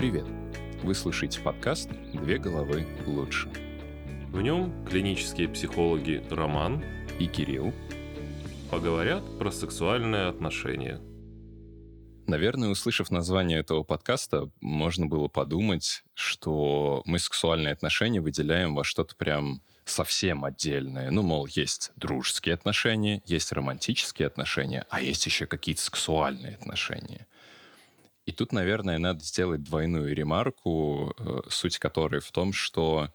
Привет! Вы слышите подкаст «Две головы лучше». В нем клинические психологи Роман и Кирилл поговорят про сексуальные отношения. Наверное, услышав название этого подкаста, можно было подумать, что мы сексуальные отношения выделяем во что-то прям совсем отдельное. Ну, мол, есть дружеские отношения, есть романтические отношения, а есть еще какие-то сексуальные отношения. И тут, наверное, надо сделать двойную ремарку, э, суть которой в том, что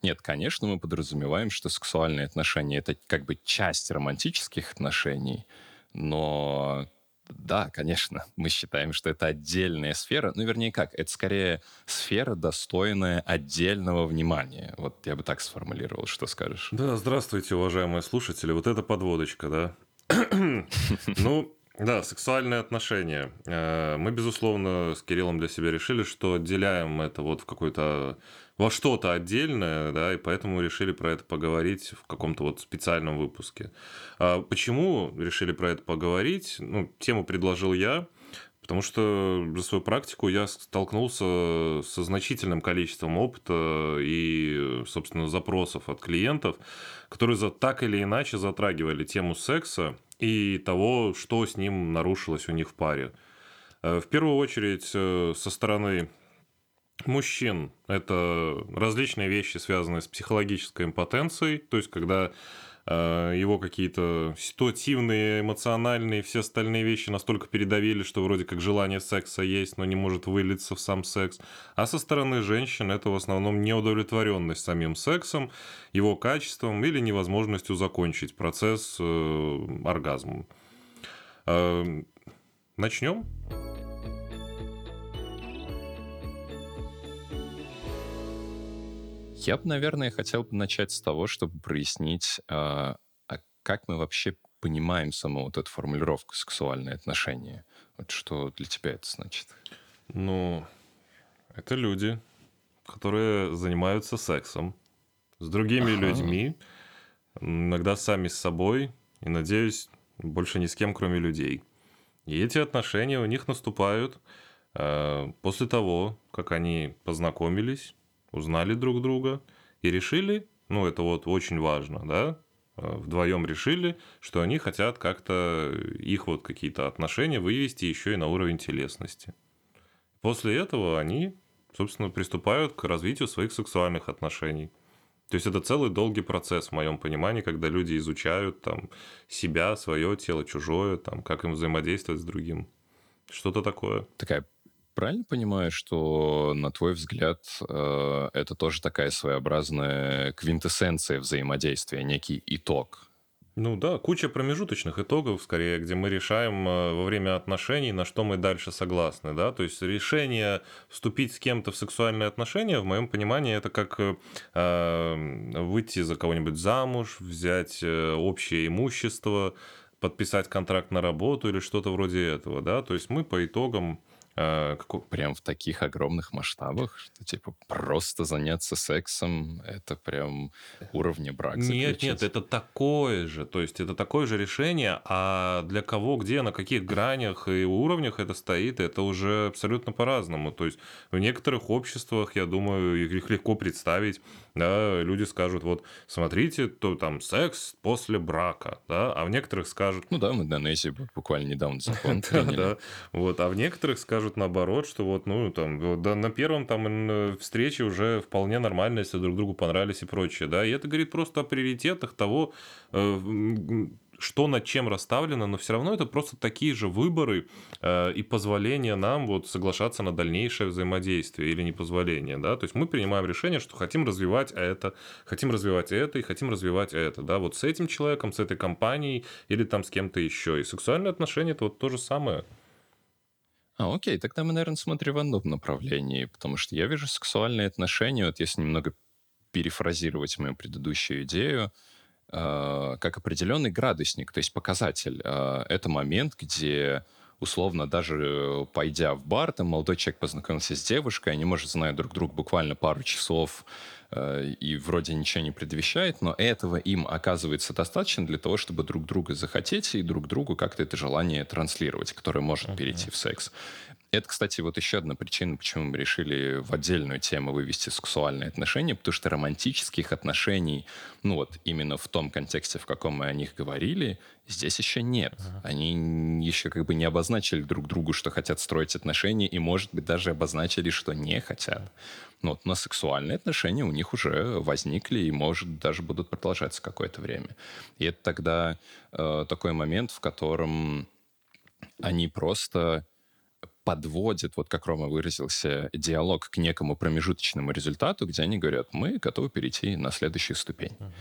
нет, конечно, мы подразумеваем, что сексуальные отношения — это как бы часть романтических отношений, но да, конечно, мы считаем, что это отдельная сфера. Ну, вернее, как? Это скорее сфера, достойная отдельного внимания. Вот я бы так сформулировал. Что скажешь? Да, здравствуйте, уважаемые слушатели. Вот это подводочка, да? Ну, да, сексуальные отношения. Э, мы, безусловно, с Кириллом для себя решили, что отделяем это вот в какой-то во что-то отдельное, да, и поэтому решили про это поговорить в каком-то вот специальном выпуске. А почему решили про это поговорить? Ну, тему предложил я, потому что за свою практику я столкнулся со значительным количеством опыта и, собственно, запросов от клиентов, которые за так или иначе затрагивали тему секса и того, что с ним нарушилось у них в паре. Э, в первую очередь, э, со стороны мужчин это различные вещи, связанные с психологической импотенцией, то есть когда его какие-то ситуативные, эмоциональные, все остальные вещи настолько передавили, что вроде как желание секса есть, но не может вылиться в сам секс. А со стороны женщин это в основном неудовлетворенность самим сексом, его качеством или невозможностью закончить процесс э, оргазмом. Э, начнем? Я бы, наверное, хотел бы начать с того, чтобы прояснить, а, а как мы вообще понимаем саму вот эту формулировку сексуальные отношения. Вот что для тебя это значит? Ну, это люди, которые занимаются сексом с другими ага. людьми, иногда сами с собой, и, надеюсь, больше ни с кем, кроме людей. И эти отношения у них наступают э, после того, как они познакомились, узнали друг друга и решили, ну это вот очень важно, да, э, вдвоем решили, что они хотят как-то их вот какие-то отношения вывести еще и на уровень телесности. После этого они, собственно, приступают к развитию своих сексуальных отношений. То есть это целый долгий процесс, в моем понимании, когда люди изучают там себя, свое тело, чужое, там, как им взаимодействовать с другим. Что-то такое. Такая правильно понимаю, что, на твой взгляд, э, это тоже такая своеобразная квинтэссенция взаимодействия, некий итог? Ну да, куча промежуточных итогов, скорее, где мы решаем э, во время отношений, на что мы дальше согласны, да, то есть решение вступить с кем-то в сексуальные отношения, в моем понимании, это как э, выйти за кого-нибудь замуж, взять э, общее имущество, подписать контракт на работу или что-то вроде этого, да, то есть мы по итогам а, как, прям в таких огромных масштабах, что типа просто заняться сексом это прям уровня брака. Нет, нет, это такое же, то есть это такое же решение, а для кого, где, на каких гранях и уровнях это стоит, это уже абсолютно по-разному. То есть в некоторых обществах, я думаю, их легко представить, да, люди скажут, вот смотрите, то там секс после брака, да, а в некоторых скажут... Ну да, мы в Индонезии буквально недавно закон приняли. Да, вот, а в некоторых скажут, скажут наоборот, что вот, ну, там, да, на первом там встрече уже вполне нормально, если друг другу понравились и прочее, да, и это говорит просто о приоритетах того, э, что над чем расставлено, но все равно это просто такие же выборы э, и позволение нам вот соглашаться на дальнейшее взаимодействие или не позволение, да, то есть мы принимаем решение, что хотим развивать это, хотим развивать это и хотим развивать это, да, вот с этим человеком, с этой компанией или там с кем-то еще, и сексуальные отношения это вот то же самое. А, окей, тогда мы, наверное, смотрим в одном направлении, потому что я вижу сексуальные отношения, вот если немного перефразировать мою предыдущую идею, как определенный градусник, то есть показатель. Э, это момент, где условно даже пойдя в бар, там молодой человек познакомился с девушкой, они, может, знают друг друга буквально пару часов, Э, и вроде ничего не предвещает, но этого им оказывается достаточно для того, чтобы друг друга захотеть и друг другу как-то это желание транслировать, которое может uh-huh. перейти в секс. Это, кстати, вот еще одна причина, почему мы решили в отдельную тему вывести сексуальные отношения, потому что романтических отношений, ну вот именно в том контексте, в каком мы о них говорили, здесь еще нет. Uh-huh. Они еще как бы не обозначили друг другу, что хотят строить отношения, и, может быть, даже обозначили, что не хотят. Ну, вот, но сексуальные отношения у них уже возникли и, может, даже будут продолжаться какое-то время. И это тогда э, такой момент, в котором они просто подводит, вот как Рома выразился, диалог к некому промежуточному результату, где они говорят, мы готовы перейти на следующую ступень. Uh-huh.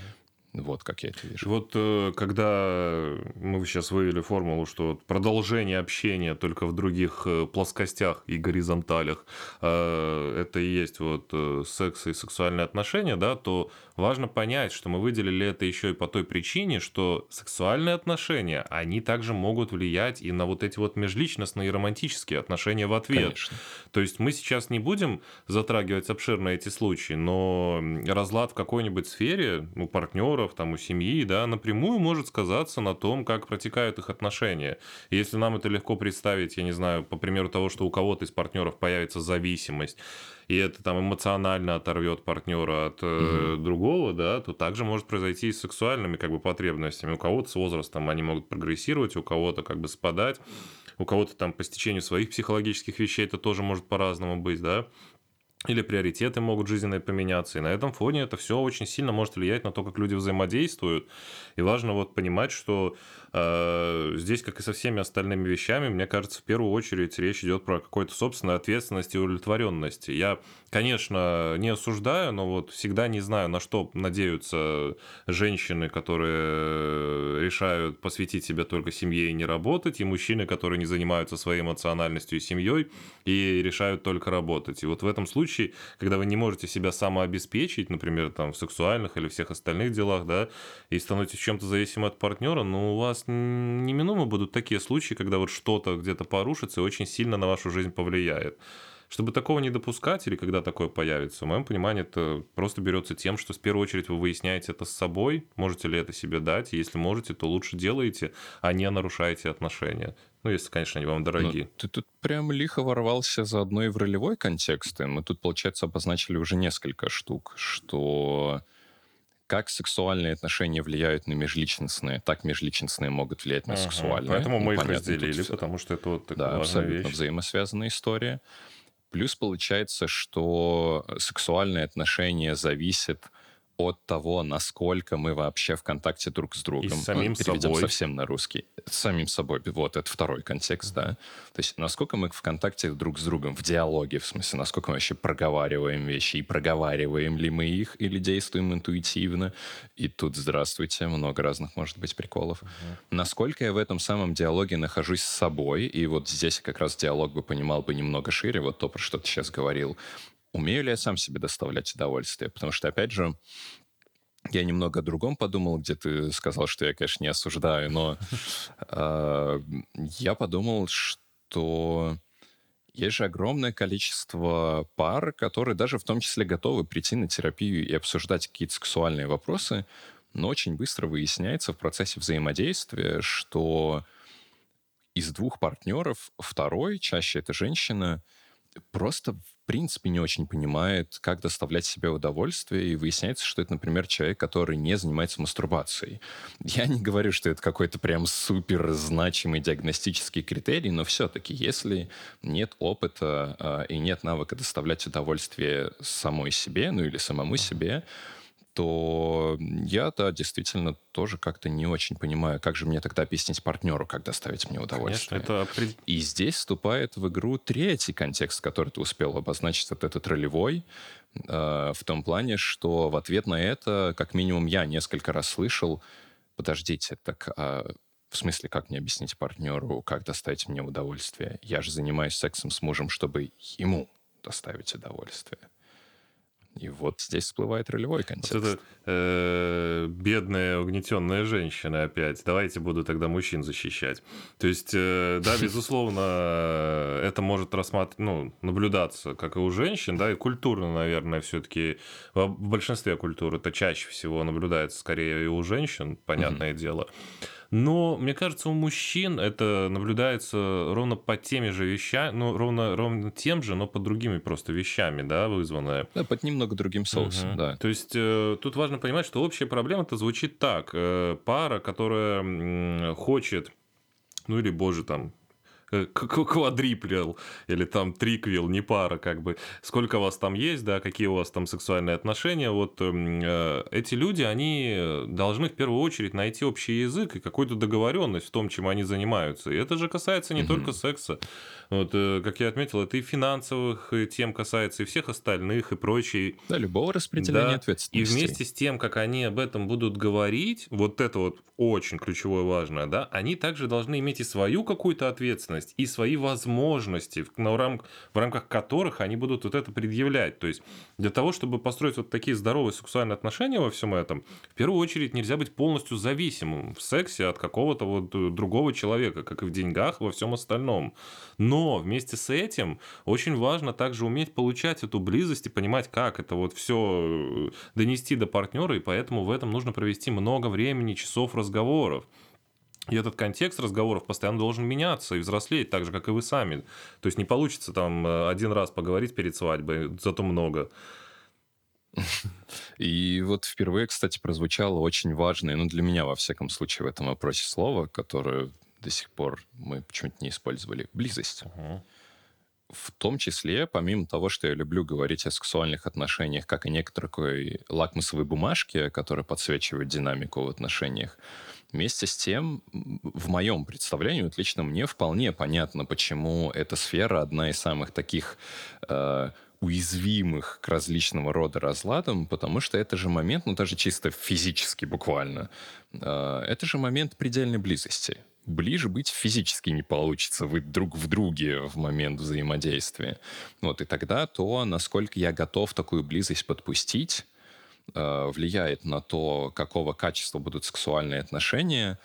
Вот как я это вижу. Вот э, когда мы сейчас вывели формулу, что продолжение общения только в других э, плоскостях и горизонталях, э, это и есть вот секс и сексуальные отношения, да, то важно понять, что мы выделили это еще и по той причине, что сексуальные отношения, они также могут влиять и на вот эти вот межличностные и романтические отношения в ответ. Конечно. То есть мы сейчас не будем затрагивать обширно эти случаи, но разлад в какой-нибудь сфере у партнера партнеров, там, у семьи, да, напрямую может сказаться на том, как протекают их отношения. И если нам это легко представить, я не знаю, по примеру того, что у кого-то из партнеров появится зависимость, и это там эмоционально оторвет партнера от э, угу. другого, да, то также может произойти и с сексуальными как бы потребностями. У кого-то с возрастом они могут прогрессировать, у кого-то как бы спадать, у кого-то там по стечению своих психологических вещей это тоже может по-разному быть, да или приоритеты могут жизненные поменяться. И на этом фоне это все очень сильно может влиять на то, как люди взаимодействуют. И важно вот понимать, что здесь, как и со всеми остальными вещами, мне кажется, в первую очередь речь идет про какую-то собственную ответственность и удовлетворенность. Я, конечно, не осуждаю, но вот всегда не знаю, на что надеются женщины, которые решают посвятить себя только семье и не работать, и мужчины, которые не занимаются своей эмоциональностью и семьей и решают только работать. И вот в этом случае когда вы не можете себя самообеспечить, например, там в сексуальных или всех остальных делах, да, и становитесь чем-то зависимым от партнера, но у вас неминуемо будут такие случаи, когда вот что-то где-то порушится и очень сильно на вашу жизнь повлияет. Чтобы такого не допускать или когда такое появится, в моем понимании это просто берется тем, что в первую очередь вы выясняете это с собой, можете ли это себе дать, и если можете, то лучше делаете, а не нарушаете отношения. Ну, если, конечно, они вам дорогие. Ну, ты тут прям лихо ворвался заодно и в ролевой контекст. И мы тут, получается, обозначили уже несколько штук, что как сексуальные отношения влияют на межличностные, так межличностные могут влиять на ага, сексуальные. Поэтому мы ну, их разделили, потому что это вот такая да, абсолютно вещь. взаимосвязанная история. Плюс получается, что сексуальные отношения зависят от того, насколько мы вообще в контакте друг с другом. И с самим ну, переведем собой. совсем на русский. С самим собой. Вот, это второй контекст, да. То есть насколько мы в контакте друг с другом, в диалоге, в смысле, насколько мы вообще проговариваем вещи, и проговариваем ли мы их, или действуем интуитивно. И тут, здравствуйте, много разных, может быть, приколов. Uh-huh. Насколько я в этом самом диалоге нахожусь с собой, и вот здесь как раз диалог бы понимал бы немного шире, вот то, про что ты сейчас говорил, умею ли я сам себе доставлять удовольствие? Потому что, опять же, я немного о другом подумал, где ты сказал, что я, конечно, не осуждаю, но э, я подумал, что есть же огромное количество пар, которые даже в том числе готовы прийти на терапию и обсуждать какие-то сексуальные вопросы, но очень быстро выясняется в процессе взаимодействия, что из двух партнеров второй, чаще это женщина, просто принципе не очень понимает, как доставлять себе удовольствие, и выясняется, что это, например, человек, который не занимается мастурбацией. Я не говорю, что это какой-то прям супер значимый диагностический критерий, но все-таки, если нет опыта э, и нет навыка доставлять удовольствие самой себе, ну или самому себе, то я, да, действительно тоже как-то не очень понимаю, как же мне тогда объяснить партнеру, как доставить мне удовольствие. Конечно, это... И здесь вступает в игру третий контекст, который ты успел обозначить, вот этот ролевой, э, в том плане, что в ответ на это, как минимум, я несколько раз слышал, подождите, так а в смысле, как мне объяснить партнеру, как доставить мне удовольствие? Я же занимаюсь сексом с мужем, чтобы ему доставить удовольствие. И вот здесь всплывает ролевой контекст. Вот это э, бедная угнетенная женщина опять. Давайте буду тогда мужчин защищать. То есть, э, да, безусловно, это может рассматривать, ну, наблюдаться, как и у женщин, да, и культурно, наверное, все-таки в большинстве культур это чаще всего наблюдается скорее и у женщин, понятное дело. Но, мне кажется, у мужчин это наблюдается ровно по теми же вещами, ну, ровно, ровно тем же, но по другими просто вещами, да, вызванное. Да, под немного другим соусом, угу. да. То есть э, тут важно понимать, что общая проблема-то звучит так. Э, пара, которая э, хочет, ну или, боже, там, квадриплил или там триквил, не пара, как бы. Сколько вас там есть, да, какие у вас там сексуальные отношения. Вот эм, э, эти люди, они должны в первую очередь найти общий язык и какую-то договоренность в том, чем они занимаются. И это же касается не угу. только секса. Вот, э, как я отметил, это и финансовых тем касается, и всех остальных, и прочей. Да, любого распределения да. ответственности. И вместе с тем, как они об этом будут говорить, вот это вот очень ключевое важное, да, они также должны иметь и свою какую-то ответственность, и свои возможности, в, рам, в рамках которых они будут вот это предъявлять. То есть для того, чтобы построить вот такие здоровые сексуальные отношения во всем этом, в первую очередь нельзя быть полностью зависимым в сексе от какого-то вот э, другого человека, как и в деньгах, во всем остальном. Но вместе с этим очень важно также уметь получать эту близость и понимать, как это вот все э, донести до партнера, и поэтому в этом нужно провести много времени, часов разговоров. И этот контекст разговоров постоянно должен меняться и взрослеть, так же, как и вы сами. То есть не получится там э, один раз поговорить перед свадьбой, зато много. И вот впервые, кстати, прозвучало очень важное, ну, для меня, во всяком случае, в этом вопросе слово, которое до сих пор мы почему-то не использовали. Близость. Угу. В том числе, помимо того, что я люблю говорить о сексуальных отношениях, как и некоторой лакмусовой бумажке, которая подсвечивает динамику в отношениях, Вместе с тем, в моем представлении, вот лично мне вполне понятно, почему эта сфера одна из самых таких э, уязвимых к различного рода разладам, потому что это же момент, ну даже чисто физически буквально, э, это же момент предельной близости ближе быть физически не получится, вы друг в друге в момент взаимодействия. Вот, и тогда то, насколько я готов такую близость подпустить, э, влияет на то, какого качества будут сексуальные отношения,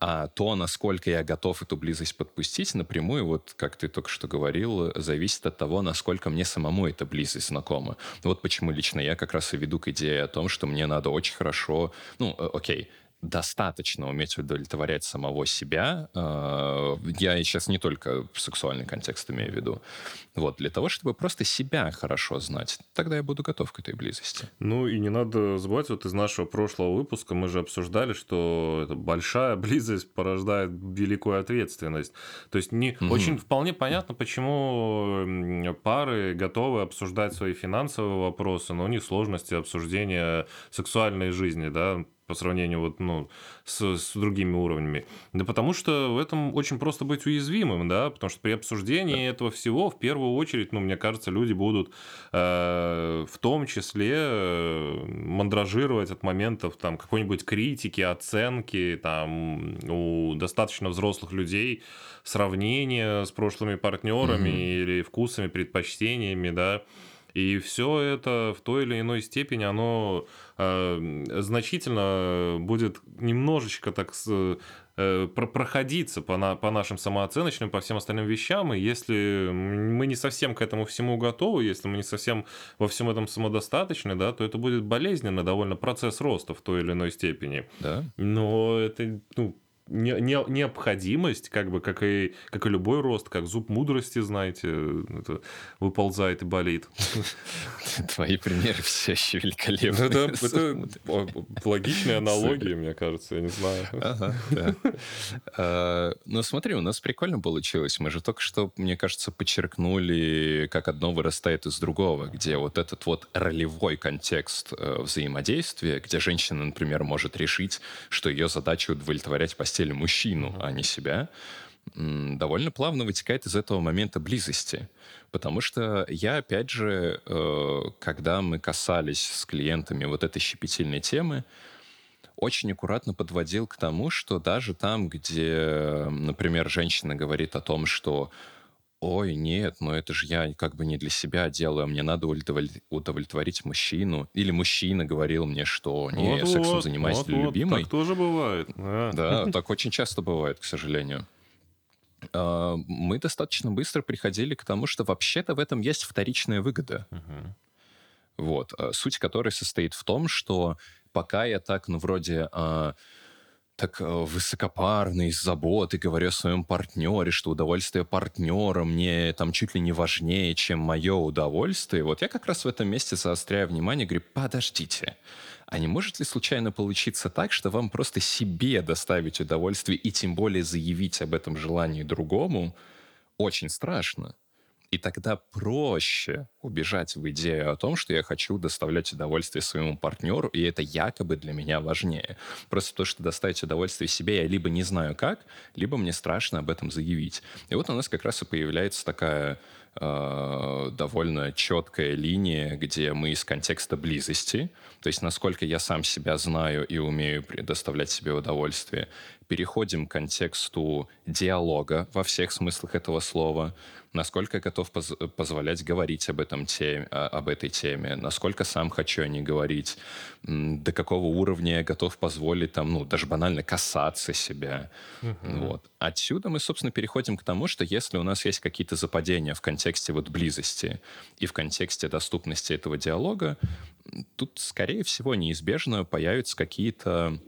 а то, насколько я готов эту близость подпустить, напрямую, вот как ты только что говорил, зависит от того, насколько мне самому эта близость знакома. Вот почему лично я как раз и веду к идее о том, что мне надо очень хорошо, ну, э, окей, достаточно уметь удовлетворять самого себя. Э, я сейчас не только сексуальный контекст имею в виду. Вот, для того, чтобы просто себя хорошо знать. Тогда я буду готов к этой близости. Ну и не надо забывать, вот из нашего прошлого выпуска мы же обсуждали, что это большая близость порождает великую ответственность. То есть не угу. очень вполне понятно, почему пары готовы обсуждать свои финансовые вопросы, но не сложности обсуждения сексуальной жизни, да, по сравнению вот, ну, с, с другими уровнями? Да потому что в этом очень просто быть уязвимым, да, потому что при обсуждении этого всего в первую очередь, ну, мне кажется, люди будут э, в том числе э, мандражировать от моментов там какой-нибудь критики, оценки, там у достаточно взрослых людей сравнения с прошлыми партнерами mm-hmm. или вкусами, предпочтениями, да, и все это в той или иной степени, оно э, значительно будет немножечко так с, э, проходиться по, на, по нашим самооценочным, по всем остальным вещам, и если мы не совсем к этому всему готовы, если мы не совсем во всем этом самодостаточны, да, то это будет болезненно довольно процесс роста в той или иной степени. Да. Но это, ну, не, не, необходимость, как бы, как и, как и любой рост, как зуб мудрости, знаете, это выползает и болит. Твои примеры все еще великолепны. Это, это логичная аналогия, мне кажется, я не знаю. Ага, да. а, ну, смотри, у нас прикольно получилось. Мы же только что, мне кажется, подчеркнули, как одно вырастает из другого, где вот этот вот ролевой контекст э, взаимодействия, где женщина, например, может решить, что ее задача удовлетворять постель постели мужчину, а не себя, довольно плавно вытекает из этого момента близости. Потому что я, опять же, э, когда мы касались с клиентами вот этой щепетильной темы, очень аккуратно подводил к тому, что даже там, где, например, женщина говорит о том, что ой, нет, но это же я как бы не для себя делаю, а мне надо удовлетворить мужчину. Или мужчина говорил мне, что не, вот, я сексом вот, занимаюсь вот, для любимой. Так тоже бывает. Да. да, так очень часто бывает, к сожалению. А, мы достаточно быстро приходили к тому, что вообще-то в этом есть вторичная выгода. Угу. Вот. А, суть которой состоит в том, что пока я так, ну, вроде так э, высокопарный, с заботой говорю о своем партнере, что удовольствие партнера мне там чуть ли не важнее, чем мое удовольствие. Вот я как раз в этом месте заостряю внимание, говорю, подождите, а не может ли случайно получиться так, что вам просто себе доставить удовольствие и тем более заявить об этом желании другому очень страшно? И тогда проще убежать в идею о том, что я хочу доставлять удовольствие своему партнеру, и это якобы для меня важнее. Просто то, что доставить удовольствие себе, я либо не знаю как, либо мне страшно об этом заявить. И вот у нас как раз и появляется такая э, довольно четкая линия, где мы из контекста близости, то есть насколько я сам себя знаю и умею предоставлять себе удовольствие, переходим к контексту диалога во всех смыслах этого слова, насколько я готов поз позволять говорить об, этом теме, об этой теме, насколько сам хочу о ней говорить, до какого уровня я готов позволить там, ну, даже банально касаться себя. Uh-huh. Вот. Отсюда мы, собственно, переходим к тому, что если у нас есть какие-то западения в контексте вот близости и в контексте доступности этого диалога, тут, скорее всего, неизбежно появятся какие-то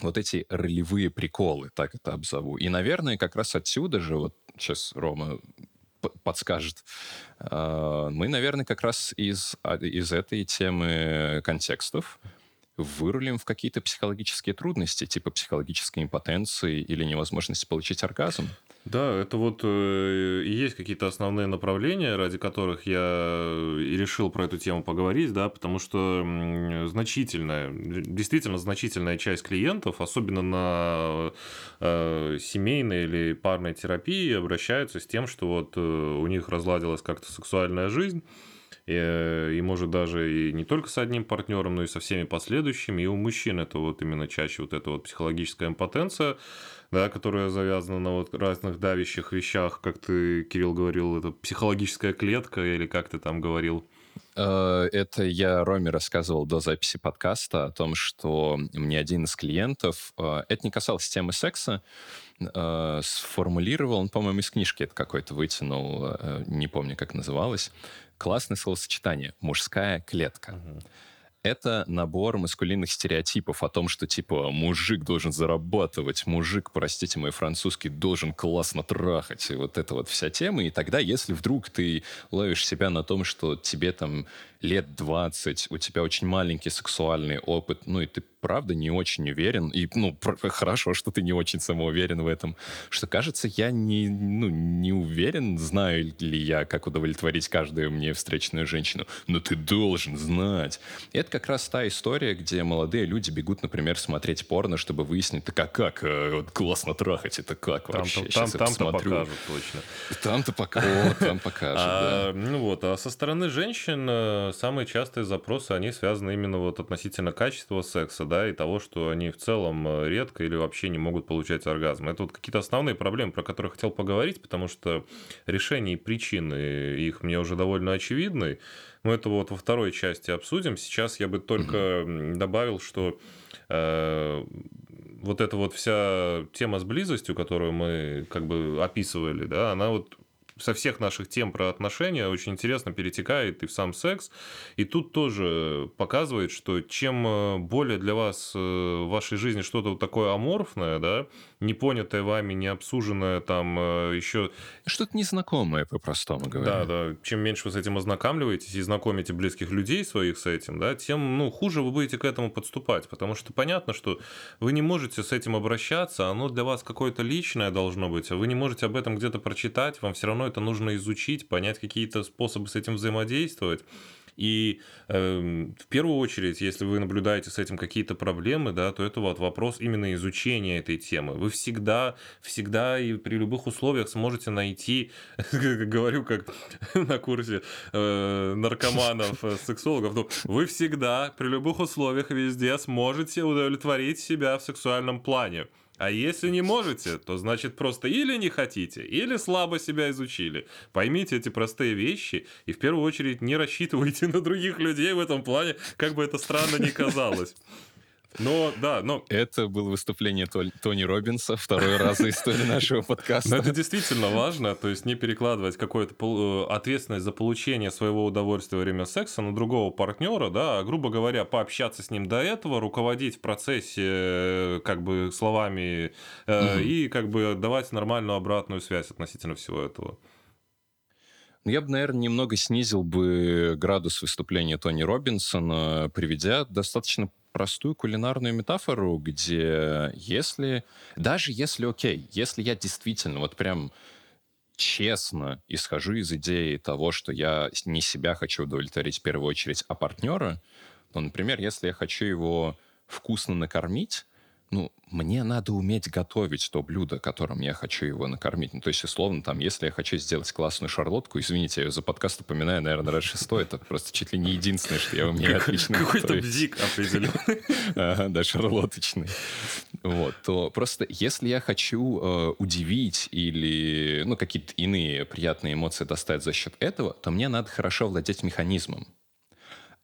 вот эти ролевые приколы, так это обзову. И, наверное, как раз отсюда же, вот сейчас Рома подскажет. А, мы, наверное, как раз из, а, из этой темы контекстов вырулим в какие-то психологические трудности, типа психологической импотенции или невозможности получить оргазм. Да, это вот э, и есть какие-то основные направления, ради которых я и решил про эту тему поговорить, да, потому что значительная, действительно значительная часть клиентов, особенно на э, семейной или парной терапии, обращаются с тем, что вот э, у них разладилась как-то сексуальная жизнь, и, и может даже и не только с одним партнером, но и со всеми последующими. И у мужчин это вот именно чаще вот эта вот психологическая импотенция, да, которая завязана на вот разных давящих вещах, как ты, Кирилл, говорил, это психологическая клетка или как ты там говорил. Э, это я Роме рассказывал до записи подкаста о том, что мне один из клиентов, э, это не касалось темы секса, э, сформулировал, он, по-моему, из книжки это какой-то вытянул, не помню, как называлось, классное словосочетание «мужская клетка». Угу. Это набор маскулинных стереотипов о том, что, типа, мужик должен зарабатывать, мужик, простите мой французский, должен классно трахать. И вот эта вот вся тема. И тогда, если вдруг ты ловишь себя на том, что тебе там лет 20, у тебя очень маленький сексуальный опыт, ну и ты правда не очень уверен, и, ну, хорошо, что ты не очень самоуверен в этом, что, кажется, я не, ну, не уверен, знаю ли я, как удовлетворить каждую мне встречную женщину, но ты должен знать. И это как раз та история, где молодые люди бегут, например, смотреть порно, чтобы выяснить, так а как, э, вот классно трахать, это как там вообще? Там, там, там-то покажут точно. Там-то покажут, там покажут, а, Ну вот, а со стороны женщин э, самые частые запросы, они связаны именно вот относительно качества секса, да, и того, что они в целом э, редко или вообще не могут получать оргазм. Это вот какие-то основные проблемы, про которые хотел поговорить, потому что решения и причины их мне уже довольно очевидны. Но это вот во второй части обсудим. Сейчас я бы только добавил, что э, вот эта вот вся тема с близостью, которую мы как бы описывали, да, она вот со всех наших тем про отношения очень интересно перетекает и в сам секс. И тут тоже показывает, что чем э, более для вас э, в вашей жизни что-то вот такое аморфное, да, непонятое вами, не обсуженное там э, еще... Что-то незнакомое, по-простому говоря. Да, да. Чем меньше вы с этим ознакомливаетесь и знакомите близких людей своих с этим, да, тем ну, хуже вы будете к этому подступать. Потому что понятно, что вы не можете с этим обращаться, оно для вас какое-то личное должно быть, а вы не можете об этом где-то прочитать, вам все равно равно это нужно изучить, понять какие-то способы с этим взаимодействовать. И э, в первую очередь, если вы наблюдаете с этим какие-то проблемы, да, то это вот вопрос именно изучения этой темы. Вы всегда, всегда и при любых условиях сможете найти, говорю как на курсе э, наркоманов, э, сексологов, ну, вы всегда при любых условиях везде сможете удовлетворить себя в сексуальном плане. А если не можете, то значит просто или не хотите, или слабо себя изучили. Поймите эти простые вещи и в первую очередь не рассчитывайте на других людей в этом плане, как бы это странно ни казалось. Но, да, но... Это было выступление Тони Робинса, второй раз за историю нашего подкаста. Но это действительно важно, то есть не перекладывать какую-то э, ответственность за получение своего удовольствия во время секса на другого партнера, да, а, грубо говоря, пообщаться с ним до этого, руководить в процессе э, как бы словами угу. и как бы давать нормальную обратную связь относительно всего этого. Ну, я бы, наверное, немного снизил бы градус выступления Тони Робинсона, приведя достаточно простую кулинарную метафору, где если, даже если, окей, если я действительно вот прям честно исхожу из идеи того, что я не себя хочу удовлетворить в первую очередь, а партнера, то, например, если я хочу его вкусно накормить, ну, мне надо уметь готовить то блюдо, которым я хочу его накормить. Ну, то есть, условно, там, если я хочу сделать классную шарлотку, извините, я ее за подкаст упоминаю, наверное, раз шестой, это просто чуть ли не единственное, что я умею отлично Какой-то бзик определенный. да, шарлоточный. Вот, то просто если я хочу э, удивить или, ну, какие-то иные приятные эмоции достать за счет этого, то мне надо хорошо владеть механизмом.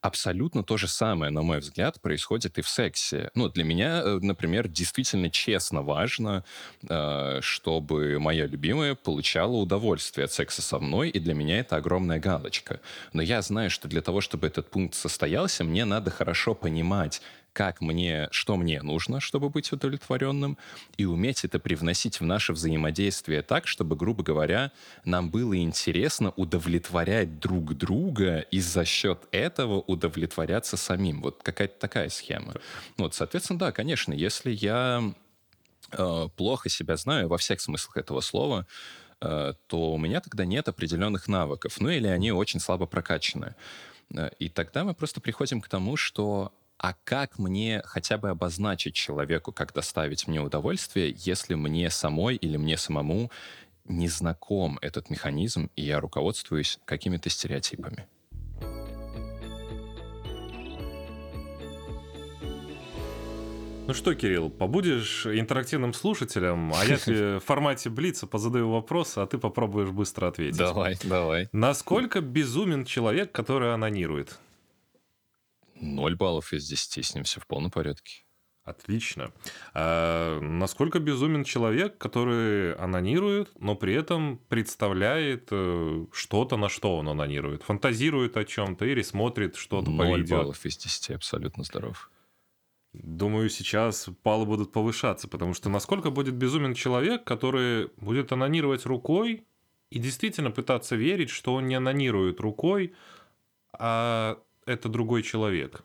Абсолютно то же самое, на мой взгляд, происходит и в сексе. Ну, для меня, э, например, действительно честно важно, э, чтобы моя любимая получала удовольствие от секса со мной, и для меня это огромная галочка. Но я знаю, что для того, чтобы этот пункт состоялся, мне надо хорошо понимать, как мне, что мне нужно, чтобы быть удовлетворенным, и уметь это привносить в наше взаимодействие так, чтобы, грубо говоря, нам было интересно удовлетворять друг друга и за счет этого удовлетворяться самим. Вот какая-то такая схема. Вот, соответственно, да, конечно, если я э, плохо себя знаю во всех смыслах этого слова, э, то у меня тогда нет определенных навыков, ну или они очень слабо прокачаны. Э, и тогда мы просто приходим к тому, что а как мне хотя бы обозначить человеку, как доставить мне удовольствие, если мне самой или мне самому не знаком этот механизм, и я руководствуюсь какими-то стереотипами? Ну что, Кирилл, побудешь интерактивным слушателем, а я тебе в формате Блица позадаю вопросы, а ты попробуешь быстро ответить. Давай, давай. Насколько безумен человек, который анонирует? 0 баллов из 10, с ним все в полном порядке. Отлично. А насколько безумен человек, который анонирует, но при этом представляет э, что-то, на что он анонирует? Фантазирует о чем-то или смотрит что-то по видео? баллов из 10, абсолютно здоров. Думаю, сейчас баллы будут повышаться, потому что насколько будет безумен человек, который будет анонировать рукой и действительно пытаться верить, что он не анонирует рукой, а это другой человек.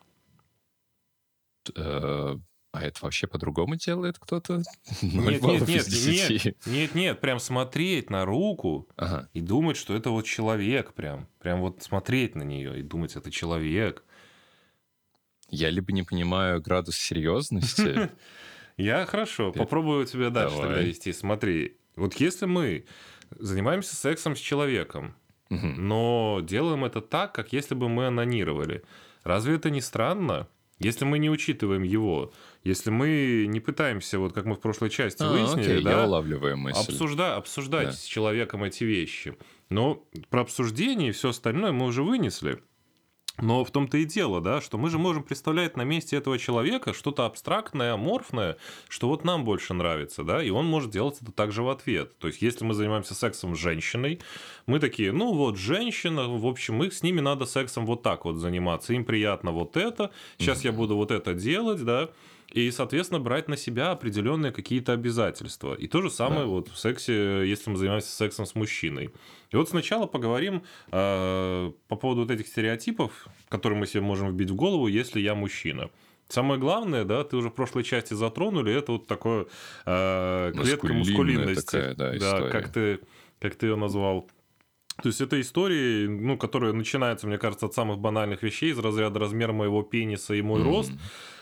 Э, а это вообще по-другому делает кто-то? Нет, нет, нет, нет, нет, нет, прям смотреть на руку ага. и думать, что это вот человек прям. Прям вот смотреть на нее и думать, это человек. Я либо не понимаю градус серьезности. Я хорошо, попробую тебя дальше тогда вести. Смотри, вот если мы занимаемся сексом с человеком, но делаем это так, как если бы мы анонировали. Разве это не странно? Если мы не учитываем его, если мы не пытаемся, вот как мы в прошлой части а, выяснили, окей, да, я улавливаю мысль. Обсужда, обсуждать да. с человеком эти вещи. Но про обсуждение и все остальное мы уже вынесли. Но в том-то и дело, да, что мы же можем представлять на месте этого человека что-то абстрактное, аморфное, что вот нам больше нравится, да, и он может делать это также в ответ. То есть, если мы занимаемся сексом с женщиной, мы такие, ну вот женщина, в общем, мы с ними надо сексом вот так вот заниматься, им приятно вот это, сейчас я буду вот это делать, да, и, соответственно, брать на себя определенные какие-то обязательства. И то же самое да. вот в сексе, если мы занимаемся сексом с мужчиной. И вот сначала поговорим э, по поводу вот этих стереотипов, которые мы себе можем вбить в голову, если я мужчина. Самое главное, да, ты уже в прошлой части затронули, это вот такое э, клетка мускулинности. Такая, да, да, как ты, как ты ее назвал. То есть это истории, ну, которые начинаются, мне кажется, от самых банальных вещей из разряда размера моего пениса и мой mm-hmm. рост.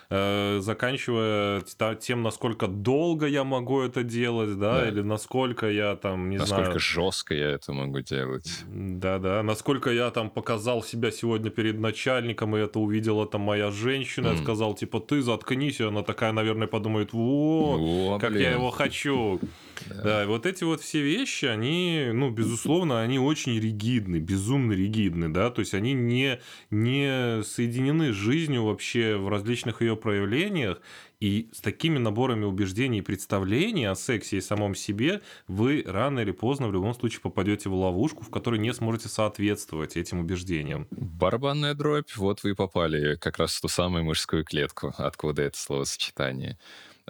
Э, заканчивая тем, насколько долго я могу это делать, да, да. или насколько я там, не насколько знаю... Насколько жестко я это могу делать. Да-да, насколько я там показал себя сегодня перед начальником, и это увидела там моя женщина, mm. сказал, типа, ты заткнись, и она такая, наверное, подумает, вот, О, как блин. я его хочу. Да. да, вот эти вот все вещи, они, ну, безусловно, они очень ригидны, безумно ригидны, да, то есть они не, не соединены с жизнью вообще в различных ее ее проявлениях, и с такими наборами убеждений и представлений о сексе и самом себе вы рано или поздно в любом случае попадете в ловушку, в которой не сможете соответствовать этим убеждениям. Барабанная дробь, вот вы и попали как раз в ту самую мужскую клетку, откуда это словосочетание.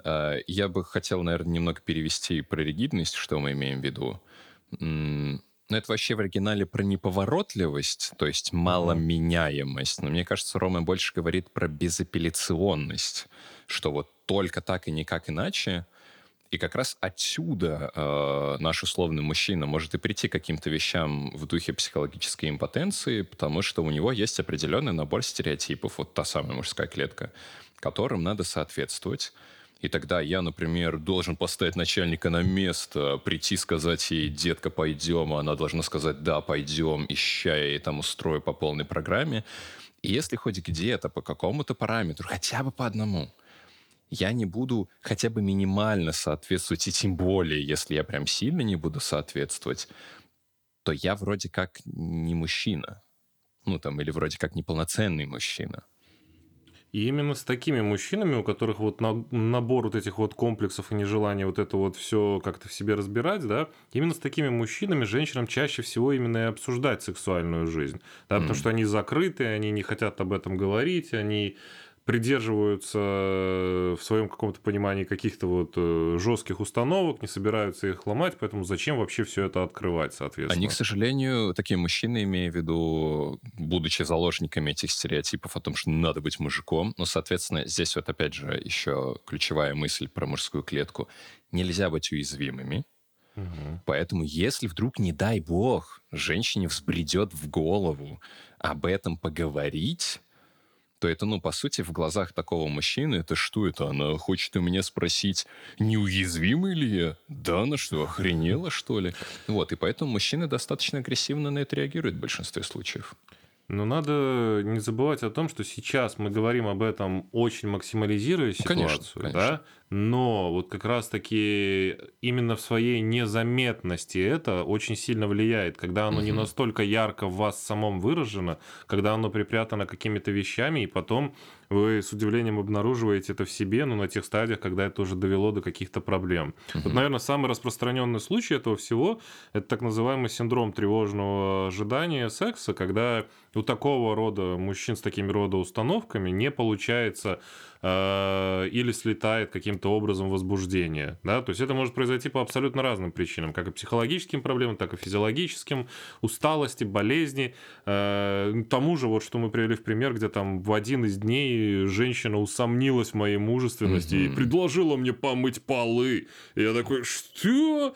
А, я бы хотел, наверное, немного перевести про ригидность, что мы имеем в виду. Но это вообще в оригинале про неповоротливость, то есть маломеняемость. Но мне кажется, Рома больше говорит про безапелляционность, что вот только так и никак иначе. И как раз отсюда э, наш условный мужчина может и прийти к каким-то вещам в духе психологической импотенции, потому что у него есть определенный набор стереотипов, вот та самая мужская клетка, которым надо соответствовать. И тогда я, например, должен поставить начальника на место, прийти сказать ей, детка, пойдем, а она должна сказать, да, пойдем, ища ей там устрою по полной программе. И если хоть где-то по какому-то параметру, хотя бы по одному, я не буду хотя бы минимально соответствовать, и тем более, если я прям сильно не буду соответствовать, то я вроде как не мужчина. Ну, там, или вроде как неполноценный мужчина. И именно с такими мужчинами, у которых вот набор вот этих вот комплексов и нежелания вот это вот все как-то в себе разбирать, да, именно с такими мужчинами женщинам чаще всего именно и обсуждать сексуальную жизнь, да, mm. потому что они закрыты, они не хотят об этом говорить, они придерживаются в своем каком-то понимании каких-то вот э, жестких установок, не собираются их ломать, поэтому зачем вообще все это открывать, соответственно? Они, к сожалению, такие мужчины, имея в виду, будучи заложниками этих стереотипов о том, что надо быть мужиком, но, соответственно, здесь вот опять же еще ключевая мысль про мужскую клетку. Нельзя быть уязвимыми, Угу. Поэтому, если вдруг, не дай бог, женщине взбредет в голову об этом поговорить, то это, ну, по сути, в глазах такого мужчины, это что это? Она хочет у меня спросить, неуязвимый ли я? Да, она что, охренела, что ли? Вот, и поэтому мужчины достаточно агрессивно на это реагируют в большинстве случаев. Но надо не забывать о том, что сейчас мы говорим об этом очень максимализируя ситуацию, конечно, конечно. да? Но вот как раз-таки именно в своей незаметности это очень сильно влияет, когда оно угу. не настолько ярко в вас самом выражено, когда оно припрятано какими-то вещами, и потом вы с удивлением обнаруживаете это в себе, но на тех стадиях, когда это уже довело до каких-то проблем. Угу. Вот, наверное, самый распространенный случай этого всего – это так называемый синдром тревожного ожидания секса, когда у такого рода мужчин с такими рода установками не получается э, или слетает каким-то образом возбуждение. Да? То есть это может произойти по абсолютно разным причинам, как и психологическим проблемам, так и физиологическим, усталости, болезни. Э, тому же, вот что мы привели в пример, где там в один из дней женщина усомнилась в моей мужественности mm-hmm. и предложила мне помыть полы. И я такой, что?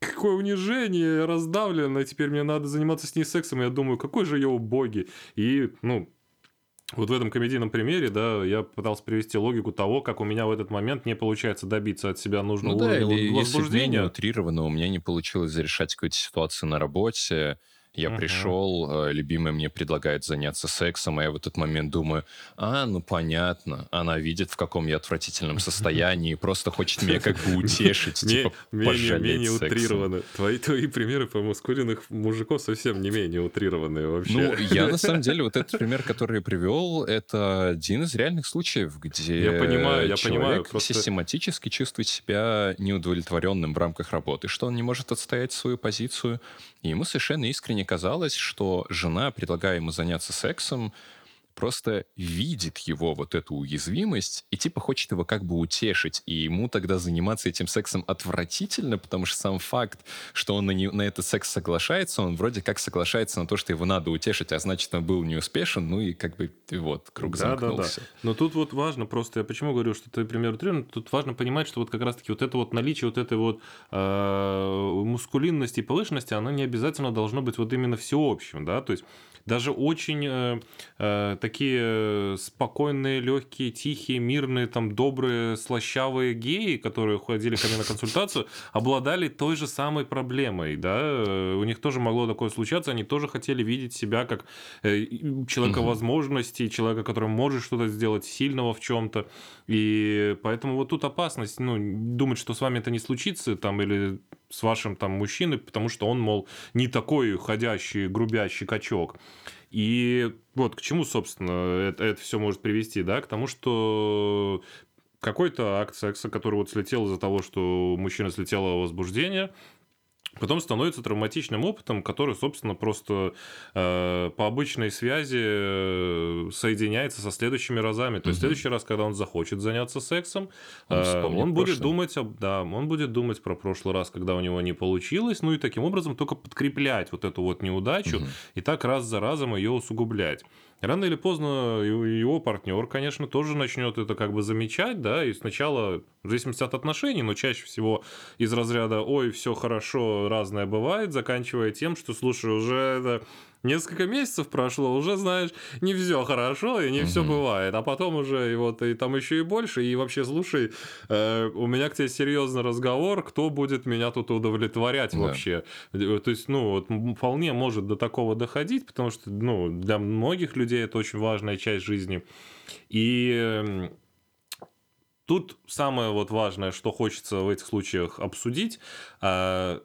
какое унижение, я раздавлен, а теперь мне надо заниматься с ней сексом. Я думаю, какой же я боги. И, ну, вот в этом комедийном примере, да, я пытался привести логику того, как у меня в этот момент не получается добиться от себя нужного ну, уровня да, или возбуждения. Если утрированно у меня не получилось зарешать какую-то ситуацию на работе, я uh-huh. пришел, э, любимая мне предлагает заняться сексом, а я в этот момент думаю, а, ну понятно, она видит, в каком я отвратительном состоянии, просто хочет меня как бы утешить, типа Менее утрированно. Твои твои примеры по мускулинных мужиков совсем не менее утрированные вообще. Ну, я на самом деле, вот этот пример, который я привел, это один из реальных случаев, где я понимаю, я понимаю, просто... систематически чувствует себя неудовлетворенным в рамках работы, что он не может отстоять свою позицию, и ему совершенно искренне казалось, что жена, предлагая ему заняться сексом, просто видит его вот эту уязвимость и типа хочет его как бы утешить. И ему тогда заниматься этим сексом отвратительно, потому что сам факт, что он на, не, на этот секс соглашается, он вроде как соглашается на то, что его надо утешить, а значит, он был неуспешен, ну и как бы вот, круг да, замкнулся. Да, да. Но тут вот важно просто, я почему говорю, что ты пример утрированный, тут важно понимать, что вот как раз-таки вот это вот наличие вот этой вот э, мускулинности и повышенности, оно не обязательно должно быть вот именно всеобщим, да, то есть даже очень э, э, такие спокойные, легкие, тихие, мирные, там добрые, слащавые геи, которые ходили ко мне на консультацию, обладали той же самой проблемой, да, у них тоже могло такое случаться, они тоже хотели видеть себя как э, человека возможностей, человека, который может что-то сделать сильного в чем-то, и поэтому вот тут опасность, ну, думать, что с вами это не случится, там, или с вашим там мужчиной, потому что он, мол, не такой ходящий, грубящий качок. И вот к чему, собственно, это, это все может привести, да, к тому, что какой-то акт секса, который вот слетел из-за того, что у мужчины слетело возбуждение, потом становится травматичным опытом, который, собственно, просто э, по обычной связи э, соединяется со следующими разами. То есть, в следующий раз, когда он захочет заняться сексом, э, он, он будет думать, об, да, он будет думать про прошлый раз, когда у него не получилось, ну и таким образом только подкреплять вот эту вот неудачу угу. и так раз за разом ее усугублять. Рано или поздно его партнер, конечно, тоже начнет это как бы замечать, да, и сначала, в зависимости от отношений, но чаще всего из разряда «Ой, все хорошо, разное бывает», заканчивая тем, что, слушай, уже это несколько месяцев прошло, уже, знаешь, не все хорошо и не все бывает. А потом уже и вот и там еще и больше. И вообще, слушай, э, у меня к тебе серьезный разговор, кто будет меня тут удовлетворять да. вообще. То есть, ну, вот вполне может до такого доходить, потому что, ну, для многих людей это очень важная часть жизни. И Тут самое вот важное, что хочется в этих случаях обсудить, а,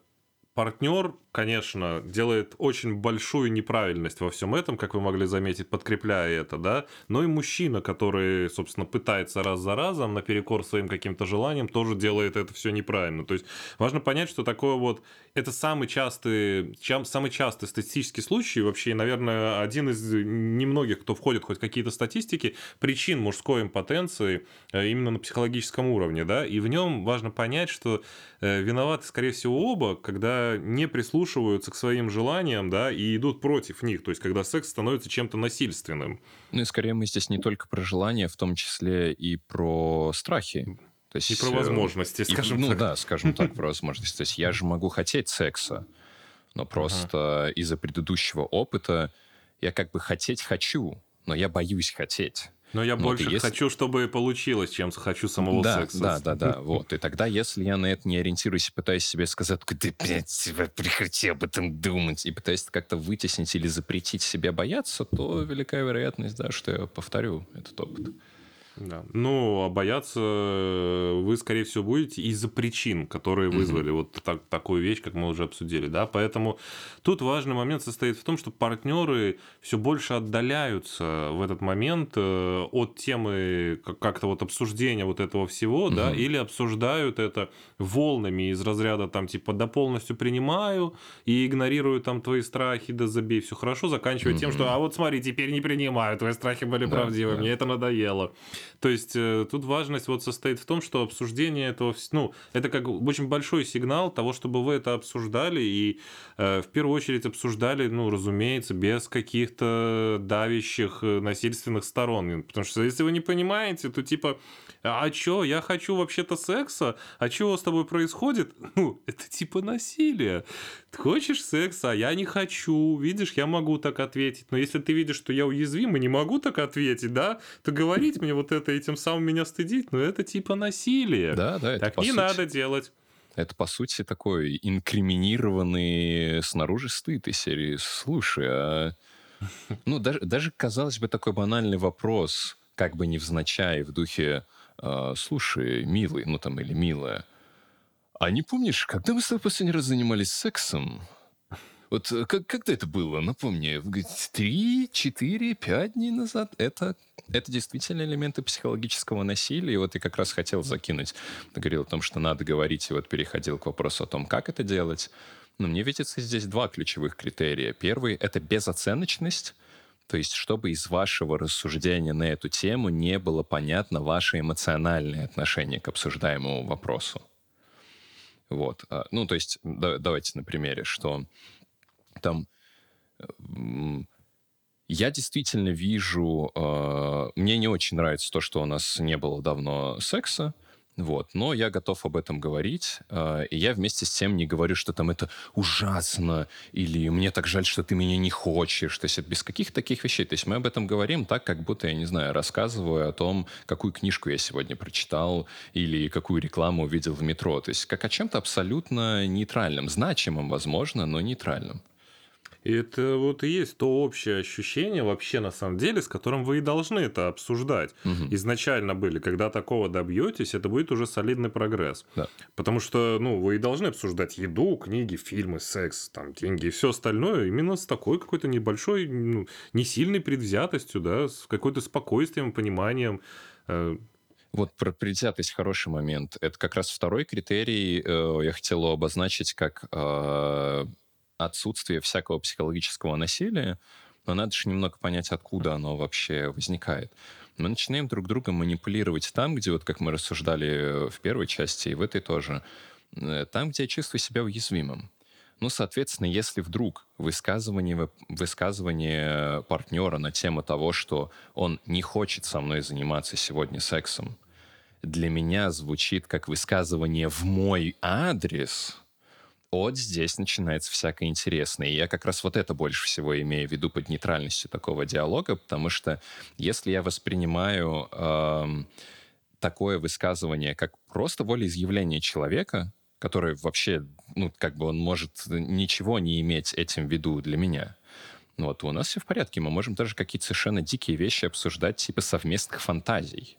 партнер конечно, делает очень большую неправильность во всем этом, как вы могли заметить, подкрепляя это, да, но и мужчина, который, собственно, пытается раз за разом наперекор своим каким-то желаниям, тоже делает это все неправильно. То есть важно понять, что такое вот, это самый частый, чем, самый частый статистический случай, вообще, наверное, один из немногих, кто входит хоть какие-то статистики, причин мужской импотенции э, именно на психологическом уровне, да, и в нем важно понять, что э, виноваты, скорее всего, оба, когда не прислушиваются прислушиваются к своим желаниям, да, и идут против них, то есть когда секс становится чем-то насильственным. Ну и скорее мы здесь не только про желания, в том числе и про страхи. То есть, и про возможности, и, скажем ну, так. Ну да, скажем так, про возможности. То есть я же могу хотеть секса, но просто ага. из-за предыдущего опыта я как бы хотеть хочу, но я боюсь хотеть. Но я вот, больше если... хочу, чтобы получилось, чем хочу самого да, секса. Да, да, да, вот. И тогда, если я на это не ориентируюсь и пытаюсь себе сказать, ты, блядь, прекрати об этом думать, и пытаюсь как-то вытеснить или запретить себе бояться, то велика вероятность, да, что я повторю этот опыт. Да. Ну, а бояться э, вы, скорее всего, будете из-за причин, которые вызвали mm-hmm. вот так, такую вещь, как мы уже обсудили, да. Поэтому тут важный момент состоит в том, что партнеры все больше отдаляются в этот момент э, от темы как-то вот обсуждения вот этого всего, mm-hmm. да, или обсуждают это волнами из разряда там типа да полностью принимаю и игнорирую там твои страхи, да забей, все хорошо, заканчивая mm-hmm. тем, что а вот смотри, теперь не принимаю, твои страхи были да, правдивы, да. мне это надоело. То есть э, тут важность вот состоит в том, что обсуждение этого, ну, это как очень большой сигнал того, чтобы вы это обсуждали и э, в первую очередь обсуждали, ну, разумеется, без каких-то давящих э, насильственных сторон. Потому что если вы не понимаете, то типа а чё, я хочу вообще-то секса, а чего с тобой происходит? Ну, это типа насилие. Ты хочешь секса, а я не хочу. Видишь, я могу так ответить. Но если ты видишь, что я уязвим и не могу так ответить, да, то говорить мне вот это и тем самым меня стыдить, ну это типа насилие. Да, да. Так не сути... надо делать. Это, по сути, такой инкриминированный снаружи стыд из серии «Слушай, а...» Ну, даже, даже, казалось бы, такой банальный вопрос, как бы невзначай, в духе а, слушай, милый, ну там или милая, а не помнишь, когда мы с тобой последний раз занимались сексом? Вот э, как, когда это было? Напомни, три, четыре, пять дней назад? Это, это действительно элементы психологического насилия. И вот я как раз хотел закинуть. Ты говорил о том, что надо говорить, и вот переходил к вопросу о том, как это делать. Но мне видится здесь два ключевых критерия. Первый — это безоценочность. То есть, чтобы из вашего рассуждения на эту тему не было понятно ваше эмоциональное отношение к обсуждаемому вопросу. Вот. А, ну, то есть, да, давайте на примере, что там я действительно вижу, э, мне не очень нравится то, что у нас не было давно секса, вот. Но я готов об этом говорить, э, и я вместе с тем не говорю, что там это ужасно, или мне так жаль, что ты меня не хочешь. То есть это без каких таких вещей. То есть мы об этом говорим так, как будто, я не знаю, рассказываю о том, какую книжку я сегодня прочитал, или какую рекламу увидел в метро. То есть как о чем-то абсолютно нейтральном, значимом, возможно, но нейтральном. И это вот и есть то общее ощущение вообще на самом деле, с которым вы и должны это обсуждать. Мгм. Изначально были, когда такого добьетесь, это будет уже солидный прогресс. Да. Потому что, ну, вы и должны обсуждать еду, книги, фильмы, секс, там, деньги и все остальное именно с такой какой-то небольшой, ну, не сильной предвзятостью, да, с какой-то спокойствием, пониманием. Э, Вот про предвзятость хороший момент. Это как раз второй критерий. э, Я хотел обозначить как э, отсутствие всякого психологического насилия. Но надо же немного понять, откуда оно вообще возникает. Мы начинаем друг друга манипулировать там, где, вот как мы рассуждали э, в первой части, и в этой тоже, э, там, где я чувствую себя уязвимым. Ну, соответственно, если вдруг высказывание, высказывание партнера на тему того, что он не хочет со мной заниматься сегодня сексом, для меня звучит как высказывание в мой адрес, вот здесь начинается всякое интересное. И я как раз вот это больше всего имею в виду под нейтральностью такого диалога, потому что если я воспринимаю эм, такое высказывание как просто волеизъявление человека, который вообще, ну, как бы он может ничего не иметь этим в виду для меня, ну вот у нас все в порядке. Мы можем даже какие-то совершенно дикие вещи обсуждать, типа совместных фантазий.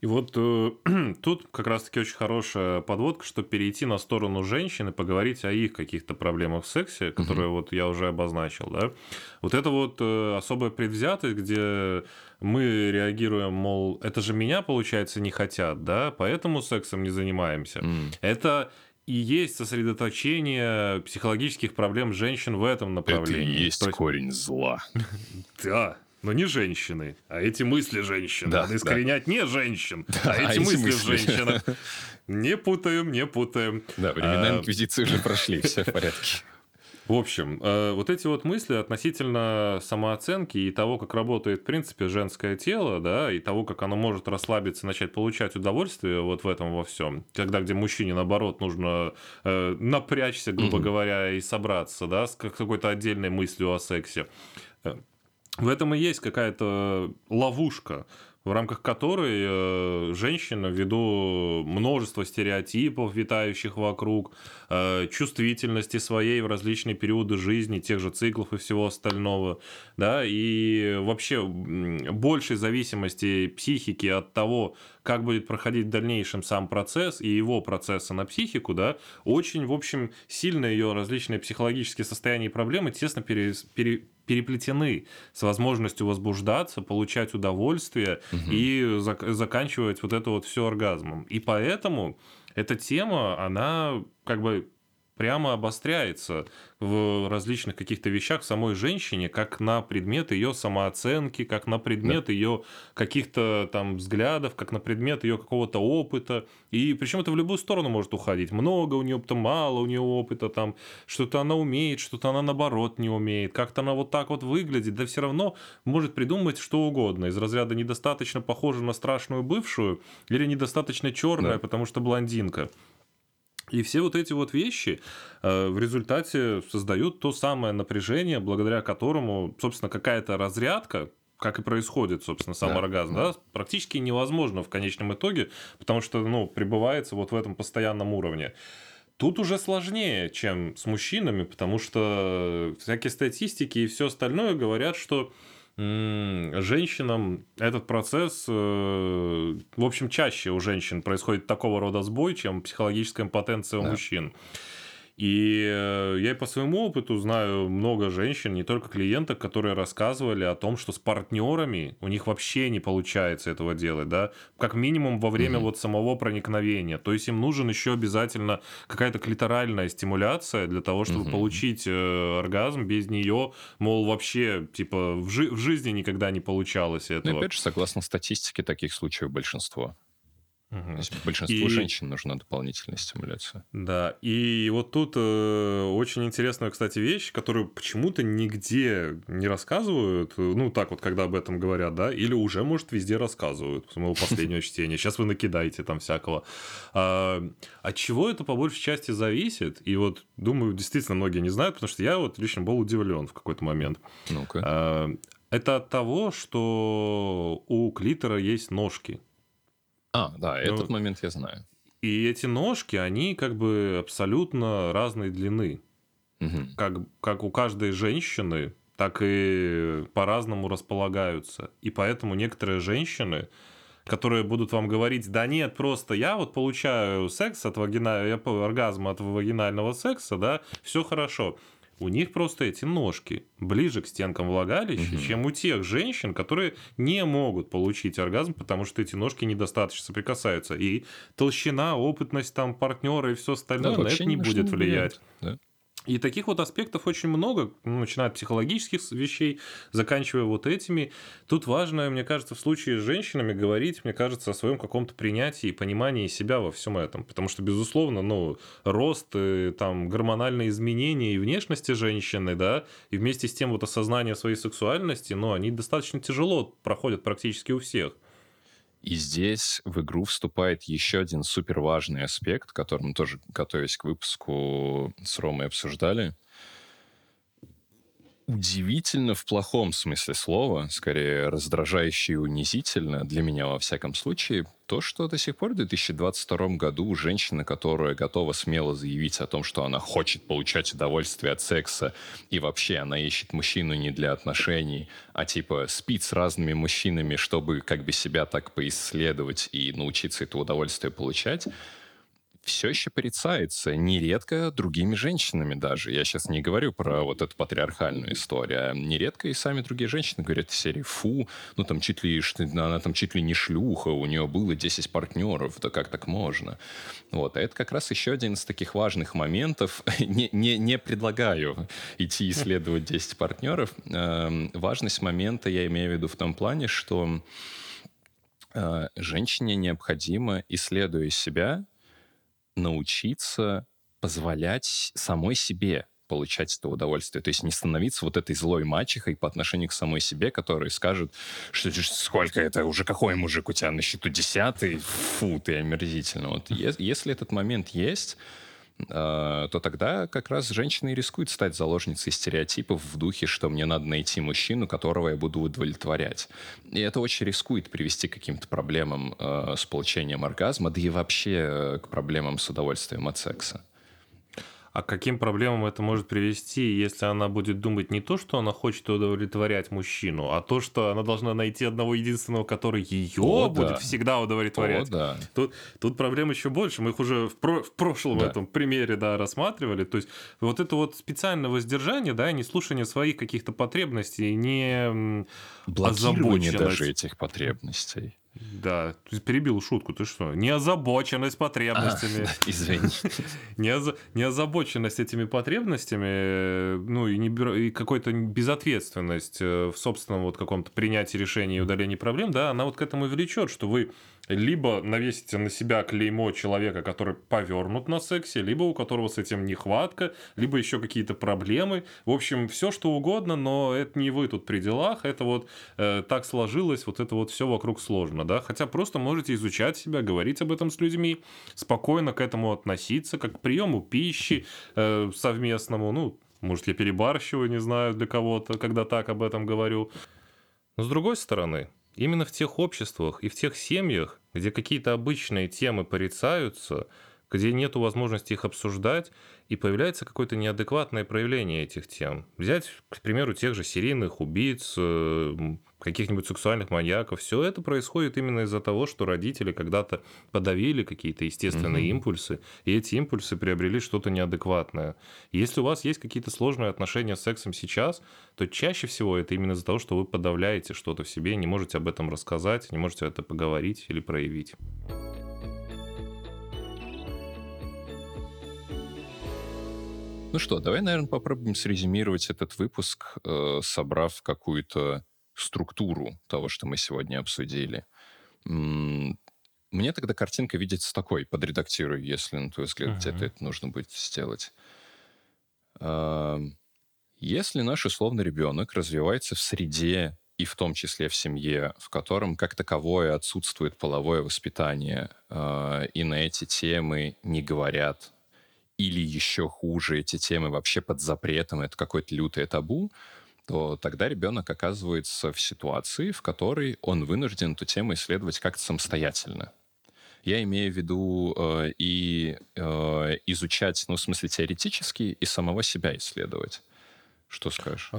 И вот э, тут как раз-таки очень хорошая подводка, что перейти на сторону женщин и поговорить о их каких-то проблемах в сексе, которые вот я уже обозначил, да. Вот это вот э, особая предвзятость, где мы реагируем, мол, это же меня, получается, не хотят, да, поэтому сексом не занимаемся. М. Это и есть сосредоточение психологических проблем женщин в этом Это и направлении. есть То есть- корень зла. да, но не женщины, а эти мысли женщин. Да, Надо да. искоренять не женщин, а а эти эти мысли мысли. женщин. Не путаем, не путаем. Да, времена А, инквизиции уже прошли, все в порядке. В общем, э, вот эти вот мысли относительно самооценки и того, как работает, в принципе, женское тело, да, и того, как оно может расслабиться, начать получать удовольствие вот в этом во всем, когда где мужчине, наоборот, нужно э, напрячься, грубо говоря, и собраться, да, с как- какой-то отдельной мыслью о сексе. В этом и есть какая-то ловушка, в рамках которой э, женщина, ввиду множества стереотипов, витающих вокруг, э, чувствительности своей в различные периоды жизни, тех же циклов и всего остального, да, и вообще большей зависимости психики от того, как будет проходить в дальнейшем сам процесс и его процессы на психику, да, очень, в общем, сильно ее различные психологические состояния и проблемы тесно пере- пере- переплетены с возможностью возбуждаться, получать удовольствие и зак- заканчивать вот это вот все оргазмом. И поэтому эта тема, она как бы прямо обостряется в различных каких-то вещах в самой женщине, как на предмет ее самооценки, как на предмет ее каких-то там взглядов, как на предмет ее какого-то опыта. И причем это в любую сторону может уходить. Много у нее опыта, мало у нее опыта, там что-то она умеет, что-то она наоборот не умеет, как-то она вот так вот выглядит, да все равно может придумать что угодно. Из разряда недостаточно похожа на страшную бывшую или недостаточно черная, Да. потому что блондинка. И все вот эти вот вещи э, в результате создают то самое напряжение, благодаря которому, собственно, какая-то разрядка, как и происходит, собственно, сам Да, оргазм, да. да, практически невозможно в конечном итоге, потому что, ну, пребывается вот в этом постоянном уровне. Тут уже сложнее, чем с мужчинами, потому что всякие статистики и все остальное говорят, что женщинам этот процесс, э, в общем, чаще у женщин происходит такого рода сбой, чем психологическая импотенция у Да. мужчин. И э, я и по своему опыту знаю много женщин, не только клиенток, которые рассказывали о том, что с партнерами у них вообще не получается этого делать, да, как минимум во время Мгм. вот самого проникновения. То есть им нужен еще обязательно какая-то клиторальная стимуляция для того, чтобы Мгм. получить э, оргазм. Без нее, мол, вообще, типа, в, жи- в жизни никогда не получалось Ну, этого. опять же, согласно статистике, таких случаев большинство. Мгм. То есть большинству И- женщин нужна дополнительная стимуляция. Да, и вот тут э, очень интересная, кстати, вещь, которую почему-то нигде не рассказывают, ну, так вот, когда об этом говорят, да, или уже, может, везде рассказывают, с моего последнего чтения. Сейчас вы накидаете там всякого. А, от чего это по большей части зависит? И вот, думаю, действительно многие не знают, потому что я вот лично был удивлен в какой-то момент. Ну-ка. А, Это от того, что у клитора есть ножки. А, да, ну, этот момент я знаю. И эти ножки, они как бы абсолютно разной длины. угу. как, как у каждой женщины, так и по-разному располагаются. И поэтому некоторые женщины, которые будут вам говорить, да нет, просто я вот получаю секс от вагинального, оргазм от вагинального секса, да, все хорошо у них просто эти ножки ближе к стенкам влагалища, угу. чем у тех женщин, которые не могут получить оргазм, потому что эти ножки недостаточно соприкасаются. И толщина, опытность там партнера и все остальное да, на это не будет влиять. Да. И таких вот аспектов очень много, ну, начиная от психологических вещей, заканчивая вот этими. Тут важно, мне кажется, в случае с женщинами говорить, мне кажется, о своем каком-то принятии и понимании себя во всем этом. Потому что, безусловно, ну, рост, и, там, гормональные изменения и внешности женщины, да, и вместе с тем вот осознание своей сексуальности, ну, они достаточно тяжело проходят практически у всех. И здесь в игру вступает еще один супер важный аспект, который мы тоже, готовясь к выпуску, с Ромой обсуждали – удивительно в плохом смысле слова, скорее раздражающе и унизительно, для меня во всяком случае, то, что до сих пор в 2022 году женщина, которая готова смело заявить о том, что она хочет получать удовольствие от секса, и вообще она ищет мужчину не для отношений, а типа спит с разными мужчинами, чтобы как бы себя так поисследовать и научиться это удовольствие получать, все еще порицается, нередко другими женщинами даже. Я сейчас не говорю про вот эту патриархальную историю, а нередко и сами другие женщины говорят в серии «фу, ну там чуть ли, она там чуть ли не шлюха, у нее было 10 партнеров, да как так можно?» Вот, а это как раз еще один из таких важных моментов. не, не, не предлагаю идти исследовать 10 партнеров. Эм, важность момента я имею в виду в том плане, что э, женщине необходимо, исследуя себя, научиться позволять самой себе получать это удовольствие. То есть не становиться вот этой злой мачехой по отношению к самой себе, которая скажет, что сколько это, уже какой мужик у тебя на счету, десятый? Фу, ты омерзительно. Вот если этот момент есть, то тогда как раз женщина и рискует стать заложницей стереотипов в духе, что мне надо найти мужчину, которого я буду удовлетворять. И это очень рискует привести к каким-то проблемам э, с получением оргазма, да и вообще э, к проблемам с удовольствием от секса. А к каким проблемам это может привести, если она будет думать не то, что она хочет удовлетворять мужчину, а то, что она должна найти одного единственного, который ее О, будет да. всегда удовлетворять. О, да. Тут, тут проблем еще больше. Мы их уже в, про, в прошлом да. этом примере да, рассматривали. То есть вот это вот специальное воздержание, да, не слушание своих каких-то потребностей, не Блокирование даже этих потребностей. Да, ты перебил шутку, ты что? Неозабоченность потребностями. А, извини. Неозабоченность этими потребностями, ну и, не, и какой-то безответственность э, в собственном вот каком-то принятии решений и удалении проблем, да, она вот к этому и влечет, что вы либо навесите на себя клеймо человека, который повернут на сексе, либо у которого с этим нехватка, либо еще какие-то проблемы. В общем, все что угодно, но это не вы тут при делах, это вот э, так сложилось, вот это вот все вокруг сложно, да. Хотя просто можете изучать себя, говорить об этом с людьми, спокойно к этому относиться, как к приему пищи э, совместному, ну, может, я перебарщиваю, не знаю, для кого-то, когда так об этом говорю. Но с другой стороны, Именно в тех обществах и в тех семьях, где какие-то обычные темы порицаются, где нет возможности их обсуждать, и появляется какое-то неадекватное проявление этих тем. Взять, к примеру, тех же серийных убийц, э, каких-нибудь сексуальных маньяков. Все это происходит именно из-за того, что родители когда-то подавили какие-то естественные угу. импульсы, и эти импульсы приобрели что-то неадекватное. Если у вас есть какие-то сложные отношения с сексом сейчас, то чаще всего это именно из-за того, что вы подавляете что-то в себе, не можете об этом рассказать, не можете это поговорить или проявить. Ну что, давай, наверное, попробуем срезюмировать этот выпуск, э, собрав какую-то структуру того, что мы сегодня обсудили. Мне тогда картинка видится такой, подредактируй, если, на твой взгляд, uh-huh. где-то это нужно будет сделать. Если наш условный ребенок развивается в среде, и в том числе в семье, в котором как таковое отсутствует половое воспитание, а, и на эти темы не говорят, или еще хуже, эти темы вообще под запретом, это какое-то лютое табу, то тогда ребенок оказывается в ситуации, в которой он вынужден эту тему исследовать как-то самостоятельно. Я имею в виду э, и э, изучать, ну, в смысле, теоретически, и самого себя исследовать. Что скажешь?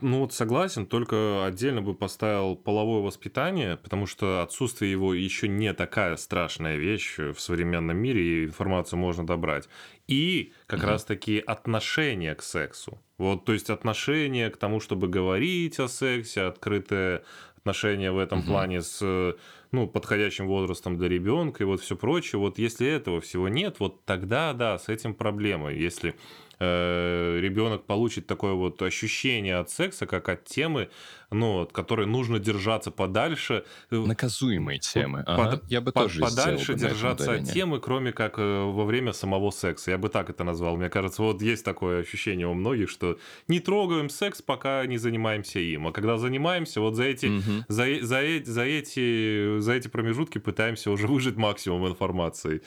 Ну вот согласен, только отдельно бы поставил половое воспитание, потому что отсутствие его еще не такая страшная вещь в современном мире, и информацию можно добрать. И как угу. раз-таки отношение к сексу. Вот, то есть отношение к тому, чтобы говорить о сексе, открытое отношение в этом угу. плане с ну, подходящим возрастом для ребенка и вот все прочее. Вот если этого всего нет, вот тогда да, с этим проблема. Если э, ребенок получит такое вот ощущение от секса, как от темы, ну, от которой нужно держаться подальше. Наказуемые темы. Ага. Под, Я бы под, тоже Подальше держаться от темы, кроме как э, во время самого секса. Я бы так это назвал. Мне кажется, вот есть такое ощущение у многих, что не трогаем секс, пока не занимаемся им. А когда занимаемся, вот за эти, угу. за, за, за, эти, за эти промежутки пытаемся уже выжить максимум информации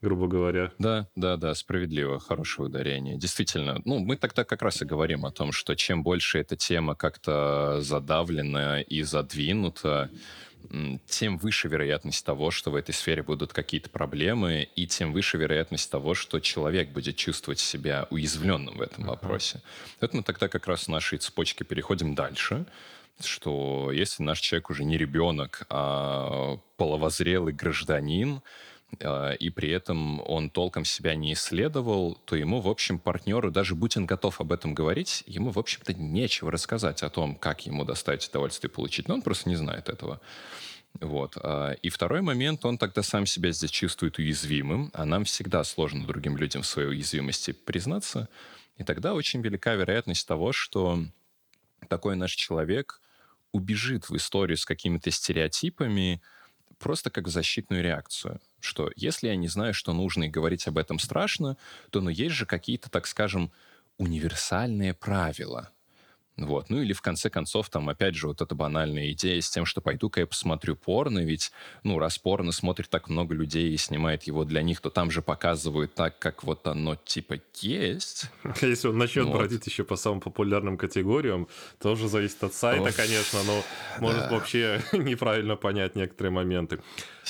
грубо говоря. Да, да, да, справедливо, хорошее ударение. Действительно, ну, мы тогда как раз и говорим о том, что чем больше эта тема как-то задавлена и задвинута, тем выше вероятность того, что в этой сфере будут какие-то проблемы, и тем выше вероятность того, что человек будет чувствовать себя уязвленным в этом uh-huh. вопросе. Поэтому тогда как раз в нашей цепочке переходим дальше, что если наш человек уже не ребенок, а половозрелый гражданин, и при этом он толком себя не исследовал, то ему, в общем, партнеру, даже будь он готов об этом говорить, ему, в общем-то, нечего рассказать о том, как ему доставить удовольствие получить. Но он просто не знает этого. Вот. А, и второй момент, он тогда сам себя здесь чувствует уязвимым, а нам всегда сложно другим людям в своей уязвимости признаться. И тогда очень велика вероятность того, что такой наш человек убежит в историю с какими-то стереотипами, просто как защитную реакцию что если я не знаю, что нужно и говорить об этом страшно, то ну, есть же какие-то, так скажем, универсальные правила – вот. Ну или в конце концов, там опять же вот эта банальная идея с тем, что пойду-ка я посмотрю порно, ведь, ну, раз порно смотрит так много людей и снимает его для них, то там же показывают так, как вот оно типа есть. Если он начнет вот. бродить еще по самым популярным категориям, тоже зависит от сайта, Оф, конечно, но может да. вообще неправильно понять некоторые моменты.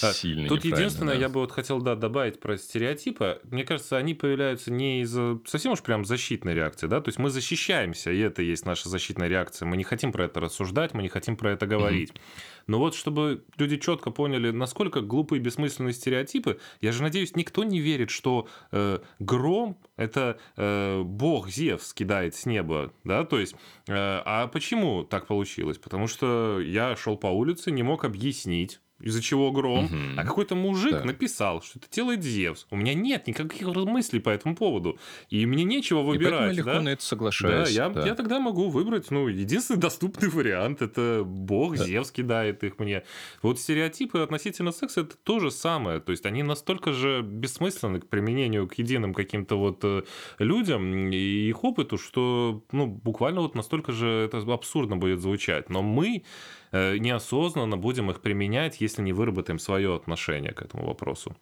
А, Сильно Тут единственное, да. я бы вот хотел да, добавить про стереотипы. Мне кажется, они появляются не из-за совсем уж прям защитной реакции, да, то есть мы защищаемся, и это есть наша защитная реакция. Мы не хотим про это рассуждать, мы не хотим про это говорить. Mm-hmm. Но вот чтобы люди четко поняли, насколько глупые бессмысленные стереотипы, я же надеюсь, никто не верит, что э, гром это э, бог Зевс кидает с неба, да, то есть, э, а почему так получилось? Потому что я шел по улице, не мог объяснить из-за чего гром, угу. а какой-то мужик да. написал, что это делает Зевс. У меня нет никаких мыслей по этому поводу, и мне нечего выбирать. И легко да? на это соглашаюсь. Да, я, да. я тогда могу выбрать, ну, единственный доступный вариант, это бог да. Зевс кидает их мне. Вот стереотипы относительно секса это то же самое, то есть они настолько же бессмысленны к применению к единым каким-то вот э, людям и их опыту, что, ну, буквально вот настолько же это абсурдно будет звучать. Но мы неосознанно будем их применять, если не выработаем свое отношение к этому вопросу.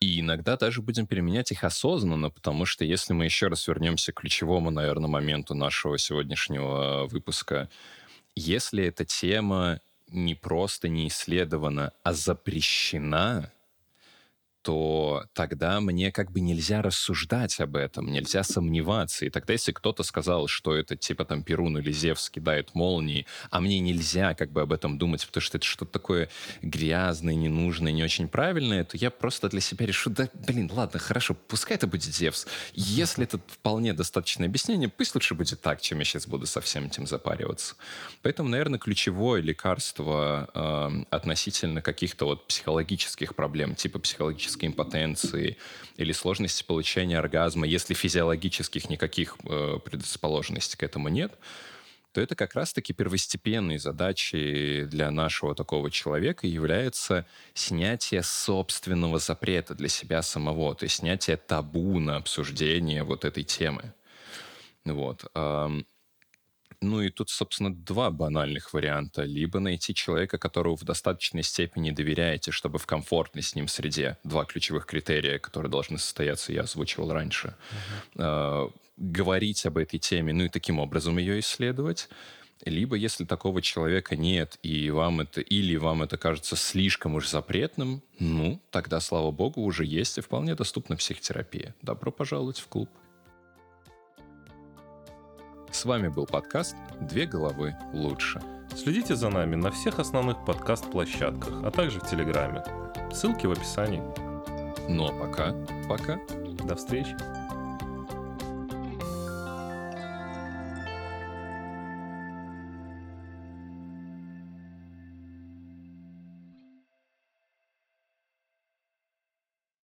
И иногда даже будем применять их осознанно, потому что если мы еще раз вернемся к ключевому, наверное, моменту нашего сегодняшнего выпуска, если эта тема не просто не исследована, а запрещена, то тогда мне как бы нельзя рассуждать об этом, нельзя сомневаться. И тогда, если кто-то сказал, что это типа там Перун или Зевс кидает молнии, а мне нельзя как бы об этом думать, потому что это что-то такое грязное, ненужное, не очень правильное, то я просто для себя решу, да, блин, ладно, хорошо, пускай это будет Зевс. Если это вполне достаточное объяснение, пусть лучше будет так, чем я сейчас буду со всем этим запариваться. Поэтому, наверное, ключевое лекарство э, относительно каких-то вот психологических проблем, типа психологических физической импотенции или сложности получения оргазма, если физиологических никаких э, предрасположенностей к этому нет, то это как раз-таки первостепенной задачей для нашего такого человека является снятие собственного запрета для себя самого, то есть снятие табу на обсуждение вот этой темы. Вот. Ну и тут, собственно, два банальных варианта. Либо найти человека, которого в достаточной степени доверяете, чтобы в комфортной с ним среде. Два ключевых критерия, которые должны состояться, я озвучивал раньше. Uh-huh. Говорить об этой теме, ну и таким образом ее исследовать Либо, если такого человека нет, и вам это, или вам это кажется слишком уж запретным, ну, тогда, слава богу, уже есть и вполне доступна психотерапия. Добро пожаловать в клуб. С вами был подкаст «Две головы лучше». Следите за нами на всех основных подкаст-площадках, а также в Телеграме. Ссылки в описании. Ну а пока, пока. До встречи.